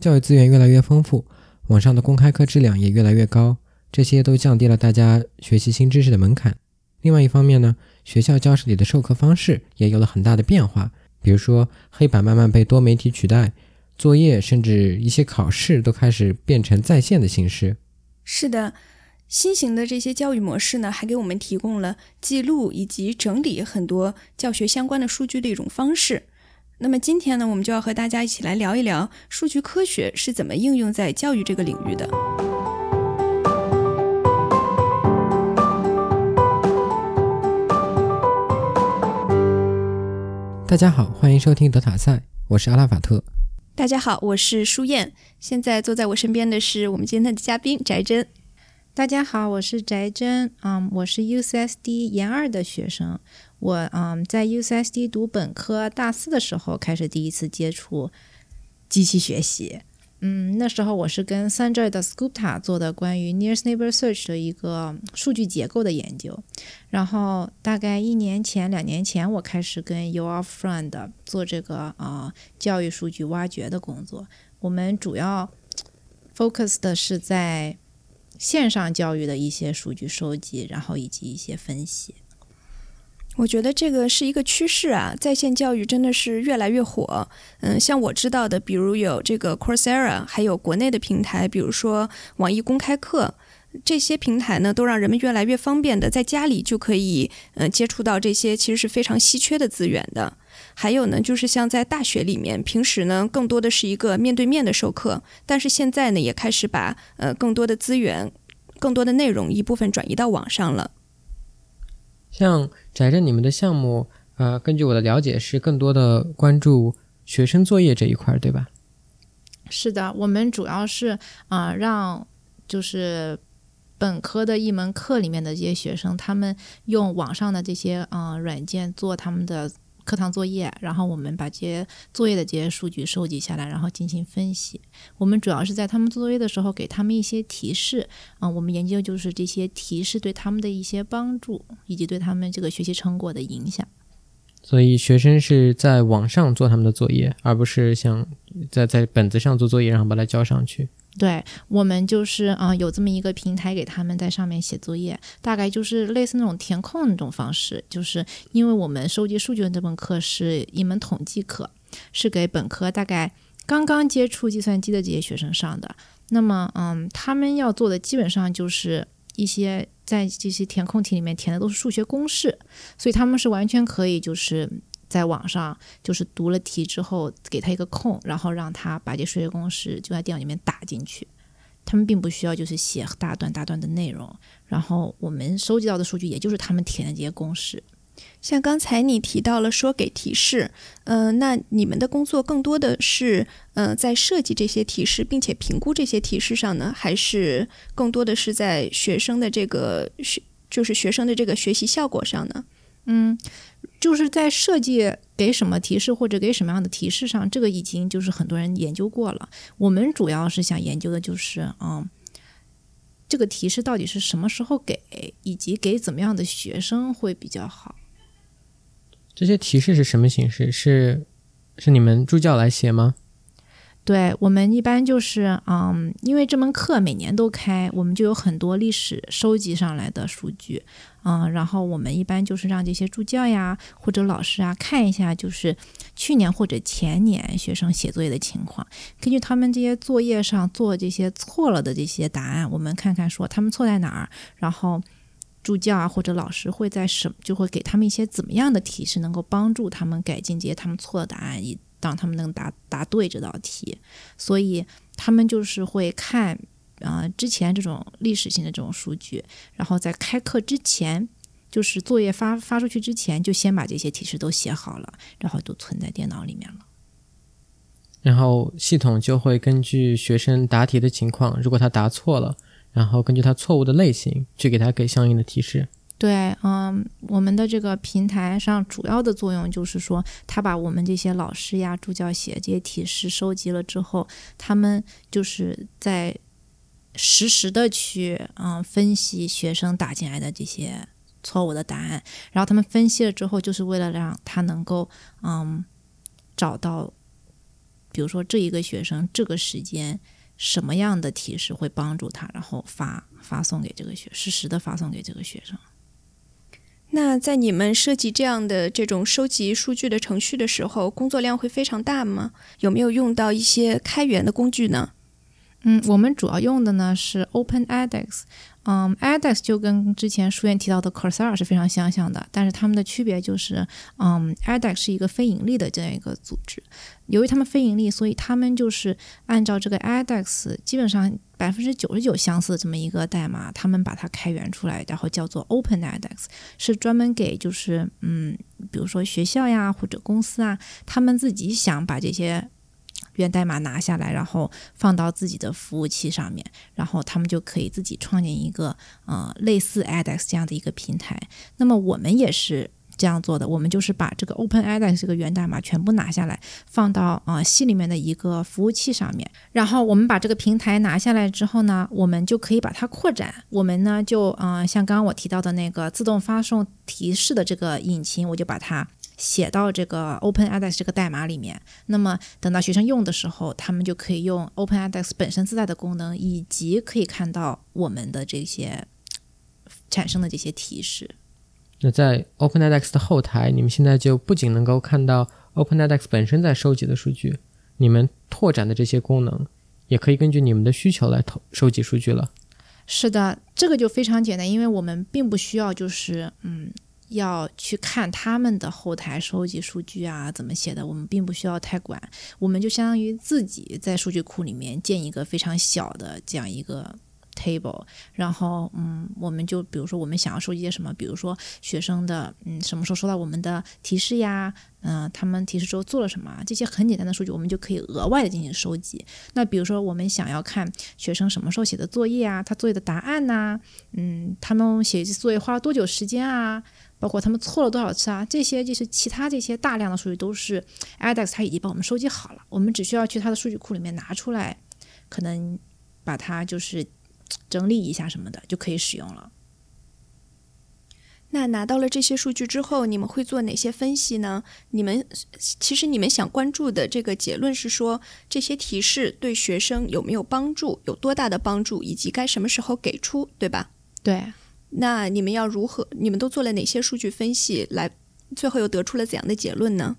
教育资源越来越丰富，网上的公开课质量也越来越高，这些都降低了大家学习新知识的门槛。另外一方面呢，学校教室里的授课方式也有了很大的变化，比如说黑板慢慢被多媒体取代，作业甚至一些考试都开始变成在线的形式。是的。新型的这些教育模式呢，还给我们提供了记录以及整理很多教学相关的数据的一种方式。那么今天呢，我们就要和大家一起来聊一聊数据科学是怎么应用在教育这个领域的。大家好，欢迎收听德塔赛，我是阿拉法特。大家好，我是舒燕。现在坐在我身边的是我们今天的嘉宾翟真。大家好，我是翟真，嗯，我是 UCSD 研二的学生。我嗯，在 UCSD 读本科大四的时候，开始第一次接触机器学习。嗯，那时候我是跟 Sanjay 的 Scoopta 做的关于 Nearest Neighbor Search 的一个数据结构的研究。然后大概一年前、两年前，我开始跟 Your Friend 做这个啊教育数据挖掘的工作。我们主要 focus 的是在线上教育的一些数据收集，然后以及一些分析。我觉得这个是一个趋势啊，在线教育真的是越来越火。嗯，像我知道的，比如有这个 Coursera，还有国内的平台，比如说网易公开课，这些平台呢，都让人们越来越方便的在家里就可以，呃，接触到这些其实是非常稀缺的资源的。还有呢，就是像在大学里面，平时呢更多的是一个面对面的授课，但是现在呢也开始把呃更多的资源、更多的内容一部分转移到网上了。像翟着你们的项目，呃，根据我的了解是更多的关注学生作业这一块，对吧？是的，我们主要是啊让就是本科的一门课里面的这些学生，他们用网上的这些嗯软件做他们的。课堂作业，然后我们把这些作业的这些数据收集下来，然后进行分析。我们主要是在他们做作业的时候给他们一些提示，啊，我们研究就是这些提示对他们的一些帮助，以及对他们这个学习成果的影响。所以学生是在网上做他们的作业，而不是像在在本子上做作业，然后把它交上去。对我们就是啊，有这么一个平台给他们在上面写作业，大概就是类似那种填空那种方式。就是因为我们收集数据的这门课是一门统计课，是给本科大概刚刚接触计算机的这些学生上的。那么，嗯，他们要做的基本上就是一些在这些填空题里面填的都是数学公式，所以他们是完全可以就是。在网上就是读了题之后，给他一个空，然后让他把这数学公式就在电脑里面打进去。他们并不需要就是写大段大段的内容，然后我们收集到的数据也就是他们填的这些公式。像刚才你提到了说给提示，嗯，那你们的工作更多的是嗯在设计这些提示，并且评估这些提示上呢，还是更多的是在学生的这个学就是学生的这个学习效果上呢？嗯。就是在设计给什么提示或者给什么样的提示上，这个已经就是很多人研究过了。我们主要是想研究的就是，嗯，这个提示到底是什么时候给，以及给怎么样的学生会比较好。这些提示是什么形式？是是你们助教来写吗？对我们一般就是，嗯，因为这门课每年都开，我们就有很多历史收集上来的数据。嗯，然后我们一般就是让这些助教呀或者老师啊看一下，就是去年或者前年学生写作业的情况，根据他们这些作业上做这些错了的这些答案，我们看看说他们错在哪儿，然后助教啊或者老师会在什就会给他们一些怎么样的提示，能够帮助他们改进这些他们错的答案，以当他们能答答对这道题。所以他们就是会看。啊，之前这种历史性的这种数据，然后在开课之前，就是作业发发出去之前，就先把这些提示都写好了，然后都存在电脑里面了。然后系统就会根据学生答题的情况，如果他答错了，然后根据他错误的类型，去给他给相应的提示。对，嗯，我们的这个平台上主要的作用就是说，他把我们这些老师呀、助教写这些提示收集了之后，他们就是在。实时的去嗯分析学生打进来的这些错误的答案，然后他们分析了之后，就是为了让他能够嗯找到比如说这一个学生这个时间什么样的提示会帮助他，然后发发送给这个学，实时的发送给这个学生。那在你们设计这样的这种收集数据的程序的时候，工作量会非常大吗？有没有用到一些开源的工具呢？嗯，我们主要用的呢是 Open edX。嗯，edX 就跟之前书院提到的 Coursera 是非常相像的，但是它们的区别就是，嗯，edX 是一个非盈利的这样一个组织。由于他们非盈利，所以他们就是按照这个 edX 基本上百分之九十九相似的这么一个代码，他们把它开源出来，然后叫做 Open edX，是专门给就是嗯，比如说学校呀或者公司啊，他们自己想把这些。源代码拿下来，然后放到自己的服务器上面，然后他们就可以自己创建一个呃类似 Adex 这样的一个平台。那么我们也是这样做的，我们就是把这个 Open Adex 这个源代码全部拿下来，放到啊系里面的一个服务器上面。然后我们把这个平台拿下来之后呢，我们就可以把它扩展。我们呢就嗯像刚刚我提到的那个自动发送提示的这个引擎，我就把它。写到这个 OpenEdX 这个代码里面，那么等到学生用的时候，他们就可以用 OpenEdX 本身自带的功能，以及可以看到我们的这些产生的这些提示。那在 OpenEdX 的后台，你们现在就不仅能够看到 OpenEdX 本身在收集的数据，你们拓展的这些功能，也可以根据你们的需求来投收集数据了。是的，这个就非常简单，因为我们并不需要就是嗯。要去看他们的后台收集数据啊，怎么写的，我们并不需要太管，我们就相当于自己在数据库里面建一个非常小的这样一个 table，然后嗯，我们就比如说我们想要收集些什么，比如说学生的嗯什么时候收到我们的提示呀，嗯，他们提示之后做了什么，这些很简单的数据，我们就可以额外的进行收集。那比如说我们想要看学生什么时候写的作业啊，他作业的答案呐，嗯，他们写作业花了多久时间啊？包括他们错了多少次啊？这些就是其他这些大量的数据都是 edX 它已经帮我们收集好了，我们只需要去它的数据库里面拿出来，可能把它就是整理一下什么的就可以使用了。那拿到了这些数据之后，你们会做哪些分析呢？你们其实你们想关注的这个结论是说，这些提示对学生有没有帮助，有多大的帮助，以及该什么时候给出，对吧？对。那你们要如何？你们都做了哪些数据分析？来，最后又得出了怎样的结论呢？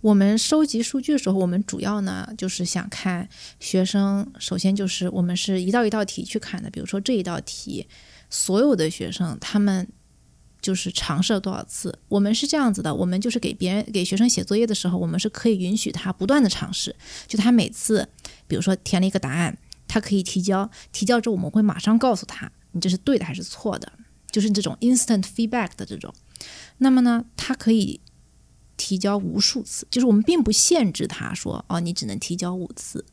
我们收集数据的时候，我们主要呢就是想看学生。首先就是我们是一道一道题去看的。比如说这一道题，所有的学生他们就是尝试了多少次？我们是这样子的：我们就是给别人给学生写作业的时候，我们是可以允许他不断的尝试。就他每次，比如说填了一个答案，他可以提交，提交之后我们会马上告诉他。你这是对的还是错的？就是这种 instant feedback 的这种。那么呢，它可以提交无数次，就是我们并不限制他说哦，你只能提交五次，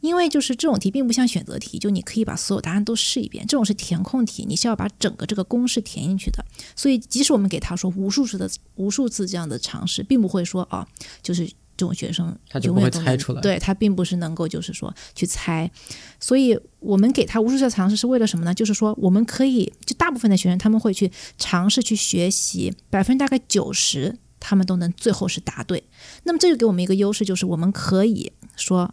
因为就是这种题并不像选择题，就你可以把所有答案都试一遍。这种是填空题，你是要把整个这个公式填进去的。所以，即使我们给他说无数次的无数次这样的尝试，并不会说哦，就是。这种学生他就不会猜出来，对他并不是能够就是说去猜，所以我们给他无数次尝试是为了什么呢？就是说我们可以就大部分的学生他们会去尝试去学习，百分之大概九十他们都能最后是答对。那么这就给我们一个优势，就是我们可以说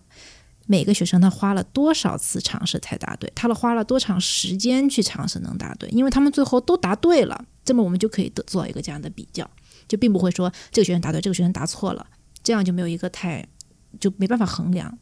每个学生他花了多少次尝试才答对，他了花了多长时间去尝试能答对，因为他们最后都答对了，这么我们就可以得做一个这样的比较，就并不会说这个学生答对，这个学生答错了。这样就没有一个太，就没办法衡量，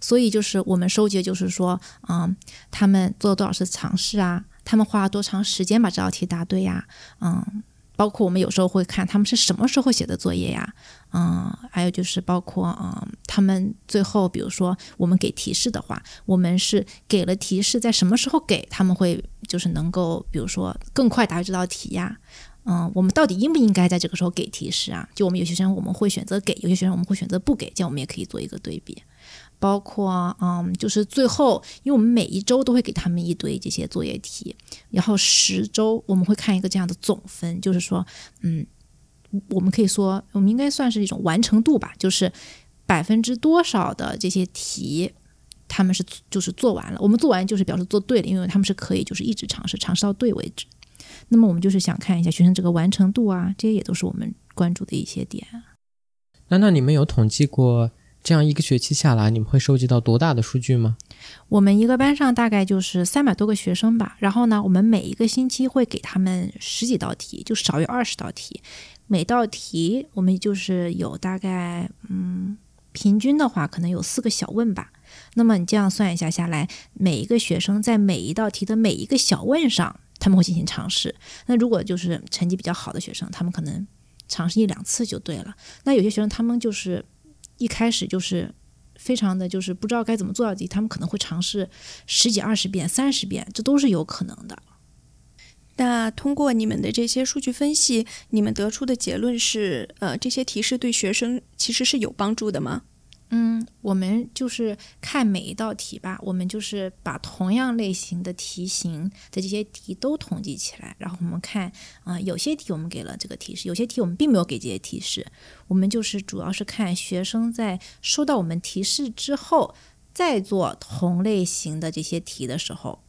所以就是我们收集就是说，嗯，他们做了多少次尝试啊？他们花了多长时间把这道题答对呀？嗯，包括我们有时候会看他们是什么时候写的作业呀？嗯，还有就是包括嗯，他们最后比如说我们给提示的话，我们是给了提示在什么时候给他们会就是能够比如说更快答这道题呀？嗯，我们到底应不应该在这个时候给提示啊？就我们有些学生我们会选择给，有些学生我们会选择不给，这样我们也可以做一个对比。包括嗯，就是最后，因为我们每一周都会给他们一堆这些作业题，然后十周我们会看一个这样的总分，就是说，嗯，我们可以说，我们应该算是一种完成度吧，就是百分之多少的这些题他们是就是做完了，我们做完就是表示做对了，因为他们是可以就是一直尝试，尝试到对为止。那么我们就是想看一下学生这个完成度啊，这些也都是我们关注的一些点。那那你们有统计过这样一个学期下来，你们会收集到多大的数据吗？我们一个班上大概就是三百多个学生吧，然后呢，我们每一个星期会给他们十几道题，就少于二十道题，每道题我们就是有大概嗯，平均的话可能有四个小问吧。那么你这样算一下下来，每一个学生在每一道题的每一个小问上，他们会进行尝试。那如果就是成绩比较好的学生，他们可能尝试一两次就对了。那有些学生他们就是一开始就是非常的就是不知道该怎么做到题，他们可能会尝试十几、二十遍、三十遍，这都是有可能的。那通过你们的这些数据分析，你们得出的结论是，呃，这些提示对学生其实是有帮助的吗？嗯，我们就是看每一道题吧，我们就是把同样类型的题型的这些题都统计起来，然后我们看，啊、有些题我们给了这个提示，有些题我们并没有给这些提示。我们就是主要是看学生在收到我们提示之后，再做同类型的这些题的时候，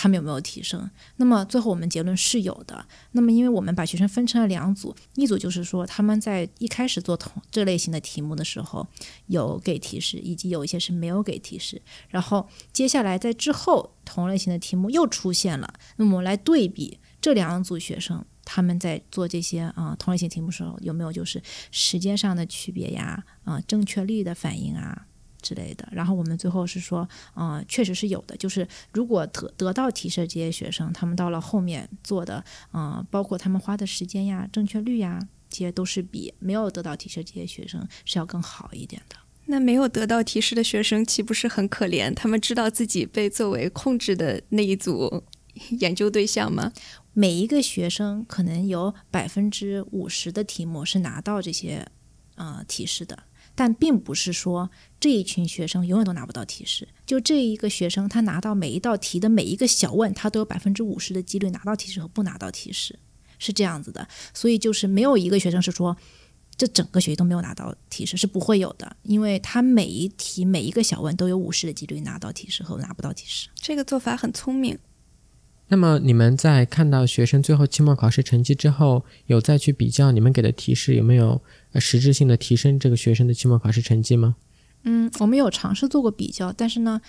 他们有没有提升？那么最后我们结论是有的。那么因为我们把学生分成了两组，一组就是说他们在一开始做同这类型的题目的时候有给提示，以及有一些是没有给提示。然后接下来在之后同类型的题目又出现了，那么我们来对比这两组学生。他们在做这些啊、同类型题目时候有没有就是时间上的区别呀啊、正确率的反应啊之类的。然后我们最后是说，啊、确实是有的。就是如果得得到提示的这些学生，他们到了后面做的，啊、包括他们花的时间呀、正确率呀，这些都是比没有得到提示这些学生是要更好一点的。那没有得到提示的学生岂不是很可怜？他们知道自己被作为控制的那一组 研究对象吗？每一个学生可能有百分之五十的题目是拿到这些呃提示的，但并不是说这一群学生永远都拿不到提示。就这一个学生，他拿到每一道题的每一个小问，他都有百分之五十的几率拿到提示和不拿到提示，是这样子的。所以就是没有一个学生是说。这整个学期都没有拿到提示是不会有的，因为他每一题每一个小问都有五十的几率拿到提示和拿不到提示。这个做法很聪明。那么你们在看到学生最后期末考试成绩之后，有再去比较你们给的提示有没有实质性的提升这个学生的期末考试成绩吗？嗯，我们有尝试做过比较，但是呢，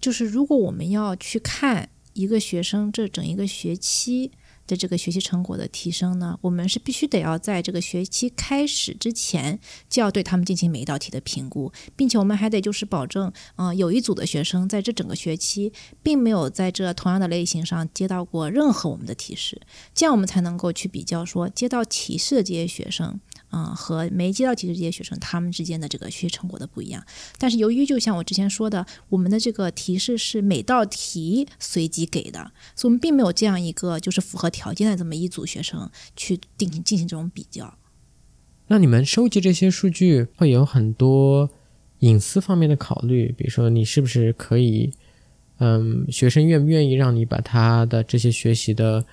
就是如果我们要去看一个学生这整一个学期的这个学习成果的提升呢，我们是必须得要在这个学期开始之前就要对他们进行每一道题的评估，并且我们还得就是保证，嗯、有一组的学生在这整个学期并没有在这同样的类型上接到过任何我们的提示，这样我们才能够去比较说接到提示的这些学生。嗯，和没接到提示这些学生，他们之间的这个学习成果的不一样。但是由于就像我之前说的，我们的这个提示是每道题随机给的，所以我们并没有这样一个就是符合条件的这么一组学生去进行进行这种比较。那你们收集这些数据会有很多隐私方面的考虑，比如说你是不是可以，嗯，学生愿不愿意让你把他的这些学习的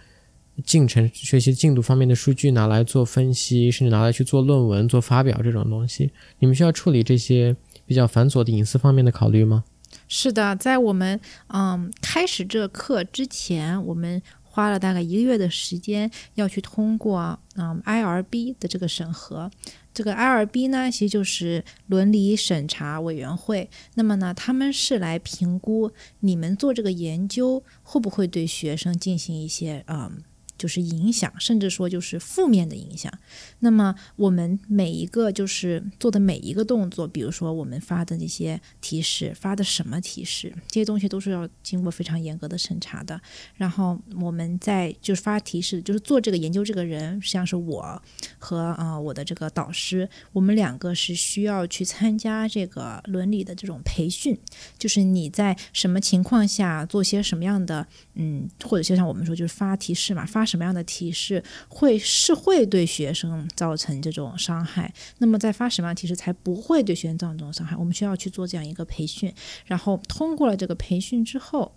进程、学习进度方面的数据拿来做分析，甚至拿来去做论文、做发表这种东西，你们需要处理这些比较繁琐的隐私方面的考虑吗？是的，在我们嗯开始这课之前，我们花了大概一个月的时间要去通过嗯 IRB 的这个审核。这个 IRB 呢，其实就是伦理审查委员会。那么呢，他们是来评估你们做这个研究会不会对学生进行一些嗯。就是影响，甚至说就是负面的影响。那么我们每一个就是做的每一个动作，比如说我们发的那些提示，发的什么提示，这些东西都是要经过非常严格的审查的。然后我们在就是发提示，就是做这个研究这个人，实际上是我和啊、我的这个导师，我们两个是需要去参加这个伦理的这种培训，就是你在什么情况下做些什么样的嗯，或者就像我们说，就是发提示嘛，发什么样的提示会是会对学生造成这种伤害，那么在发什么样的提示才不会对学生造成这种伤害？我们需要去做这样一个培训，然后通过了这个培训之后。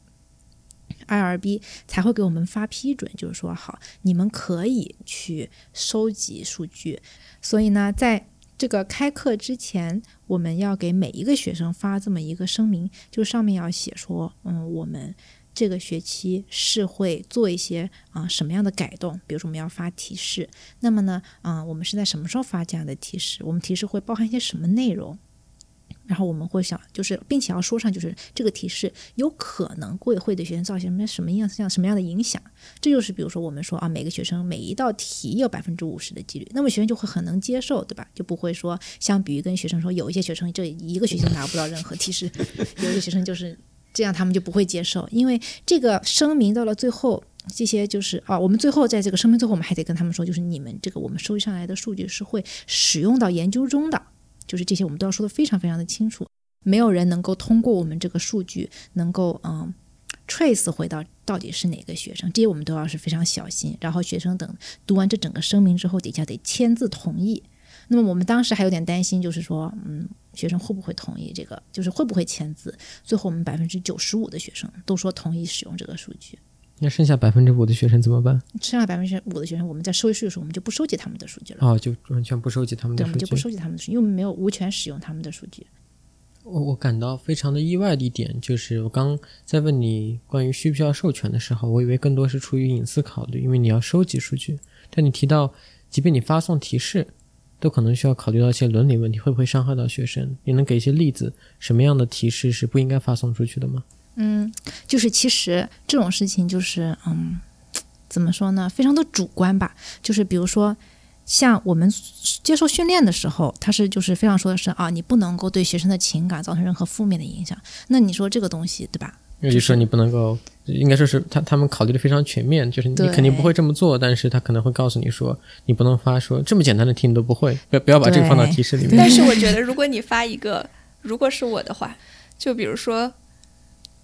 IRB 才会给我们发批准，就是说好，你们可以去收集数据。所以呢，在这个开课之前，我们要给每一个学生发这么一个声明，就上面要写说，嗯，我们这个学期是会做一些啊、什么样的改动，比如说我们要发提示，那么呢，啊、我们是在什么时候发这样的提示？我们提示会包含一些什么内容？然后我们会想，就是并且要说上，就是这个提示有可能会会对学生造成什么什么样像什么样的影响。这就是比如说我们说啊，每个学生每一道题有百分之五十的几率，那么学生就会很能接受，对吧？就不会说相比于跟学生说，有一些学生这一个学期拿不到任何提示，有一些学生就是这样，他们就不会接受，因为这个声明到了最后。这些就是啊，我们最后在这个声明最后，我们还得跟他们说，就是你们这个我们收集上来的数据是会使用到研究中的，就是这些我们都要说的非常非常的清楚。没有人能够通过我们这个数据能够嗯 trace 回到到底是哪个学生，这些我们都要是非常小心。然后学生等读完这整个声明之后，底下得签字同意。那么我们当时还有点担心，就是说嗯，学生会不会同意这个，就是会不会签字？最后我们百分之九十五的学生都说同意使用这个数据。那剩下百分之五的学生怎么办？剩下百分之五的学生，我们在收集数据的时候，我们就不收集他们的数据了。哦，就完全不收集他们的数据。对，我们就不收集他们的数据，因为我们没有无权使用他们的数据。我我感到非常的意外的一点就是，我刚在问你关于需不需要授权的时候，我以为更多是出于隐私考虑，因为你要收集数据。但你提到，即便你发送提示，都可能需要考虑到一些伦理问题，会不会伤害到学生？你能给一些例子，什么样的提示是不应该发送出去的吗？嗯，就是其实这种事情就是嗯。怎么说呢？非常的主观吧。就是比如说，像我们接受训练的时候，他是就是非常说的是啊，你不能够对学生的情感造成任何负面的影响。那你说这个东西对吧？也就是说，你不能够，应该说是他他们考虑的非常全面，就是你肯定不会这么做，但是他可能会告诉你说，你不能发说这么简单的题你都不会，不要不要把这个放到提示里面。但是我觉得，如果你发一个，如果是我的话，就比如说。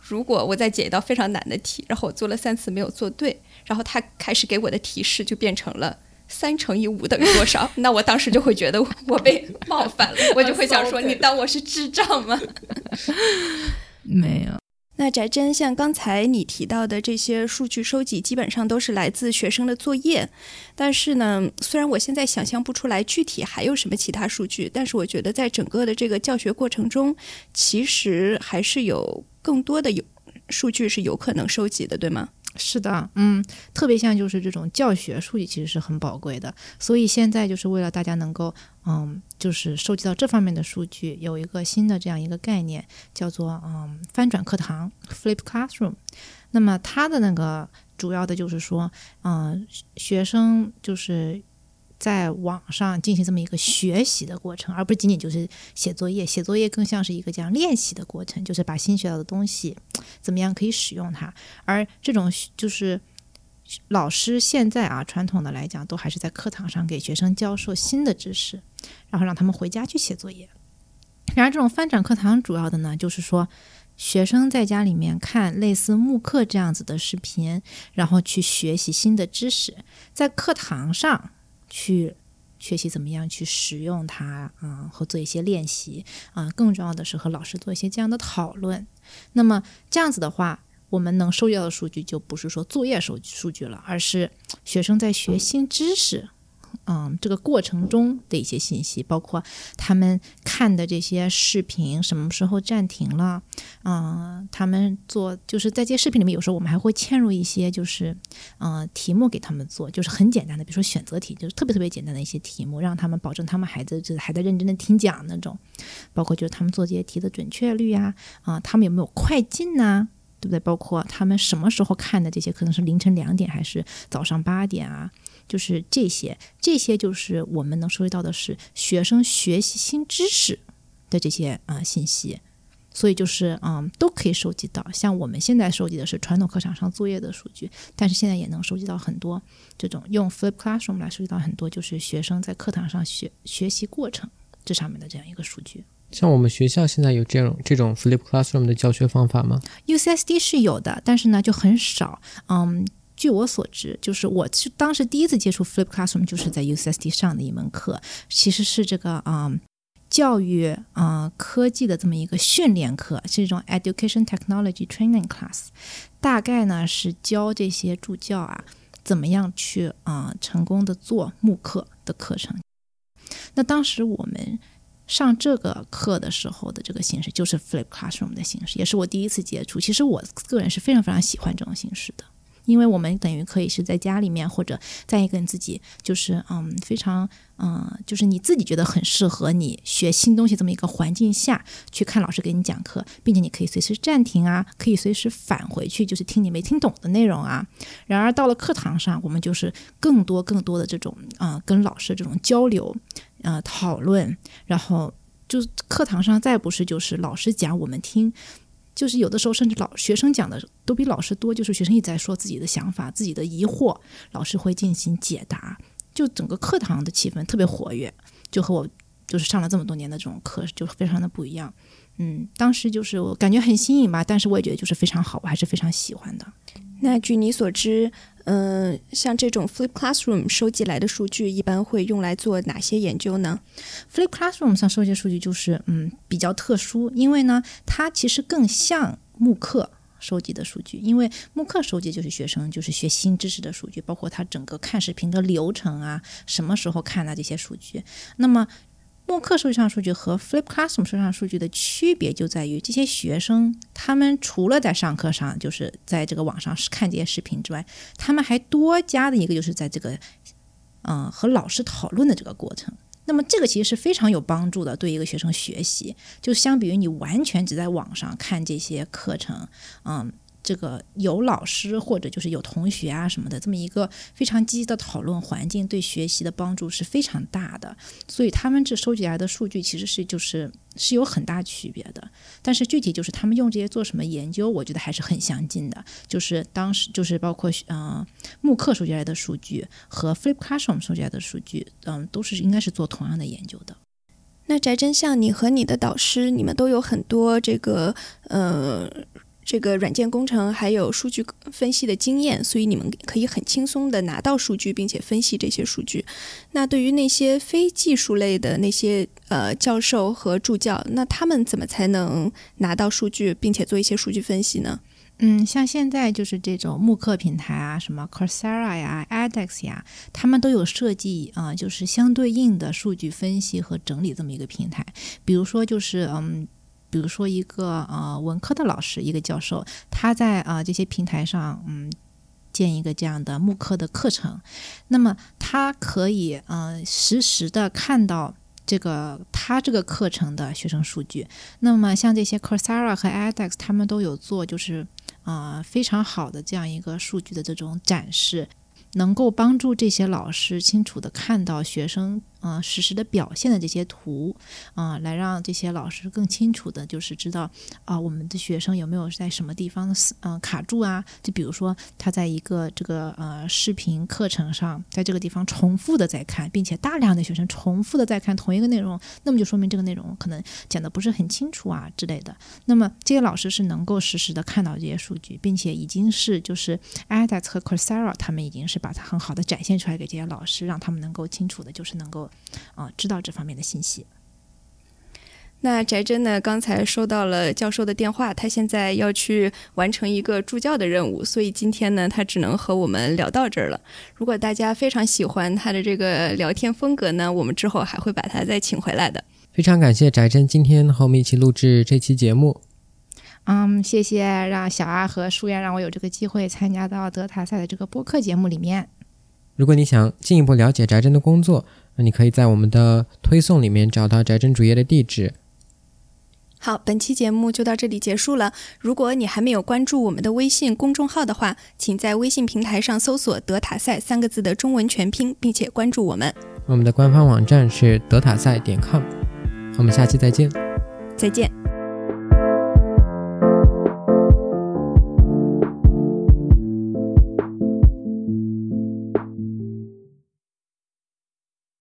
如果我在解一道非常难的题，然后我做了三次没有做对，然后他开始给我的提示就变成了三乘以五等于多少，那我当时就会觉得我被冒犯了，我就会想说 你当我是智障吗？没有。那翟真，像刚才你提到的这些数据收集，基本上都是来自学生的作业。但是呢，虽然我现在想象不出来具体还有什么其他数据，但是我觉得在整个的这个教学过程中，其实还是有更多的有数据是有可能收集的，对吗？是的，嗯，特别像就是这种教学数据，其实是很宝贵的。所以现在就是为了大家能够，嗯，就是收集到这方面的数据，有一个新的这样一个概念，叫做嗯翻转课堂 （Flip Classroom）。那么它的那个主要的就是说，嗯，学生就是。在网上进行这么一个学习的过程，而不仅仅就是写作业。写作业更像是一个这样练习的过程，就是把新学到的东西怎么样可以使用它。而这种就是老师现在啊，传统的来讲，都还是在课堂上给学生教授新的知识，然后让他们回家去写作业。然而，这种翻转课堂主要的呢，就是说学生在家里面看类似慕课这样子的视频，然后去学习新的知识，在课堂上。去学习怎么样去使用它啊，和做一些练习啊，更重要的是和老师做一些这样的讨论。那么这样子的话，我们能收集到的数据就不是说作业收数据了，而是学生在学新知识。嗯，这个过程中的一些信息，包括他们看的这些视频什么时候暂停了，嗯，他们做就是在这些视频里面，有时候我们还会嵌入一些就是嗯题目给他们做，就是很简单的，比如说选择题，就是特别特别简单的一些题目，让他们保证他们孩子就是还在认真的听讲那种，包括就是他们做这些题的准确率啊，啊，他们有没有快进呐？对不对？包括他们什么时候看的这些，可能是凌晨两点还是早上八点啊？就是这些，这些就是我们能收集到的是学生学习新知识的这些啊信息，所以就是嗯都可以收集到。像我们现在收集的是传统课堂上作业的数据，但是现在也能收集到很多这种用 Flip Classroom 来收集到很多就是学生在课堂上学学习过程这上面的这样一个数据。像我们学校现在有这种这种 Flip Classroom 的教学方法吗？UCSD 是有的，但是呢就很少，嗯。据我所知，就是我是当时第一次接触 Flip Classroom，就是在 UCSD 上的一门课，其实是这个啊教育啊科技的这么一个训练课，是一种 Education Technology Training Class，大概呢是教这些助教啊怎么样去啊成功的做慕课的课程。那当时我们上这个课的时候的这个形式就是 Flip Classroom 的形式，也是我第一次接触。其实我个人是非常非常喜欢这种形式的。因为我们等于可以是在家里面，或者在一个你自己就是嗯非常嗯就是你自己觉得很适合你学新东西这么一个环境下去看老师给你讲课，并且你可以随时暂停啊，可以随时返回去，就是听你没听懂的内容啊。然而到了课堂上，我们就是更多更多的这种啊跟老师这种交流，呃讨论，然后就课堂上再不是就是老师讲我们听。就是有的时候，甚至老学生讲的都比老师多。就是学生一直在说自己的想法、自己的疑惑，老师会进行解答。就整个课堂的气氛特别活跃，就和我就是上了这么多年的这种课就非常的不一样。嗯，当时就是我感觉很新颖吧，但是我也觉得就是非常好，我还是非常喜欢的。那据你所知，嗯，像这种 Flip Classroom 收集来的数据，一般会用来做哪些研究呢？Flip Classroom 上收集数据就是嗯比较特殊，因为呢，它其实更像慕课收集的数据，因为慕课收集就是学生就是学新知识的数据，包括他整个看视频的流程啊，什么时候看的这些数据，那么。慕课数据上数据和 Flip Classroom 收集上数据的区别就在于，这些学生他们除了在上课上，就是在这个网上看这些视频之外，他们还多加的一个就是在这个，嗯，和老师讨论的这个过程。那么这个其实是非常有帮助的，对一个学生学习，就相比于你完全只在网上看这些课程，嗯。这个有老师或者就是有同学啊什么的，这么一个非常积极的讨论环境，对学习的帮助是非常大的。所以他们这收集来的数据其实是就是是有很大区别的。但是具体就是他们用这些做什么研究，我觉得还是很详尽的。就是当时就是包括嗯慕课收集来的数据和 Flip Classroom 收集来的数据，嗯都是应该是做同样的研究的。那翟真相，你和你的导师，你们都有很多这个呃。这个软件工程还有数据分析的经验，所以你们可以很轻松的拿到数据，并且分析这些数据。那对于那些非技术类的那些呃教授和助教，那他们怎么才能拿到数据，并且做一些数据分析呢？嗯，像现在就是这种慕课平台啊，什么 Coursera 呀、edX 呀，他们都有设计啊，就是相对应的数据分析和整理这么一个平台。比如说，就是嗯。比如说一个呃文科的老师，一个教授，他在啊这些平台上，嗯，建一个这样的慕课的课程，那么他可以呃实时的看到这个他这个课程的学生数据。那么像这些 Coursera 和 edX，他们都有做就是啊非常好的这样一个数据的这种展示。能够帮助这些老师清楚的看到学生啊实时的表现的这些图啊，来让这些老师更清楚的，就是知道啊我们的学生有没有在什么地方嗯卡住啊？就比如说他在一个这个呃视频课程上，在这个地方重复的在看，并且大量的学生重复的在看同一个内容，那么就说明这个内容可能讲的不是很清楚啊之类的。那么这些老师是能够实时的看到这些数据，并且已经是就是 edX 和 Coursera 他们已经是。把它很好的展现出来给这些老师，让他们能够清楚的，就是能够，呃，知道这方面的信息。那翟真呢？刚才收到了教授的电话，他现在要去完成一个助教的任务，所以今天呢，他只能和我们聊到这儿了。如果大家非常喜欢他的这个聊天风格呢，我们之后还会把他再请回来的。非常感谢翟真今天和我们一起录制这期节目。嗯，谢谢让小阿和舒燕让我有这个机会参加到德塔赛的这个播客节目里面。如果你想进一步了解翟真的工作，那你可以在我们的推送里面找到翟真主页的地址。好，本期节目就到这里结束了。如果你还没有关注我们的微信公众号的话，请在微信平台上搜索“德塔赛”三个字的中文全拼，并且关注我们。我们的官方网站是德塔赛点 com。我们下期再见。再见。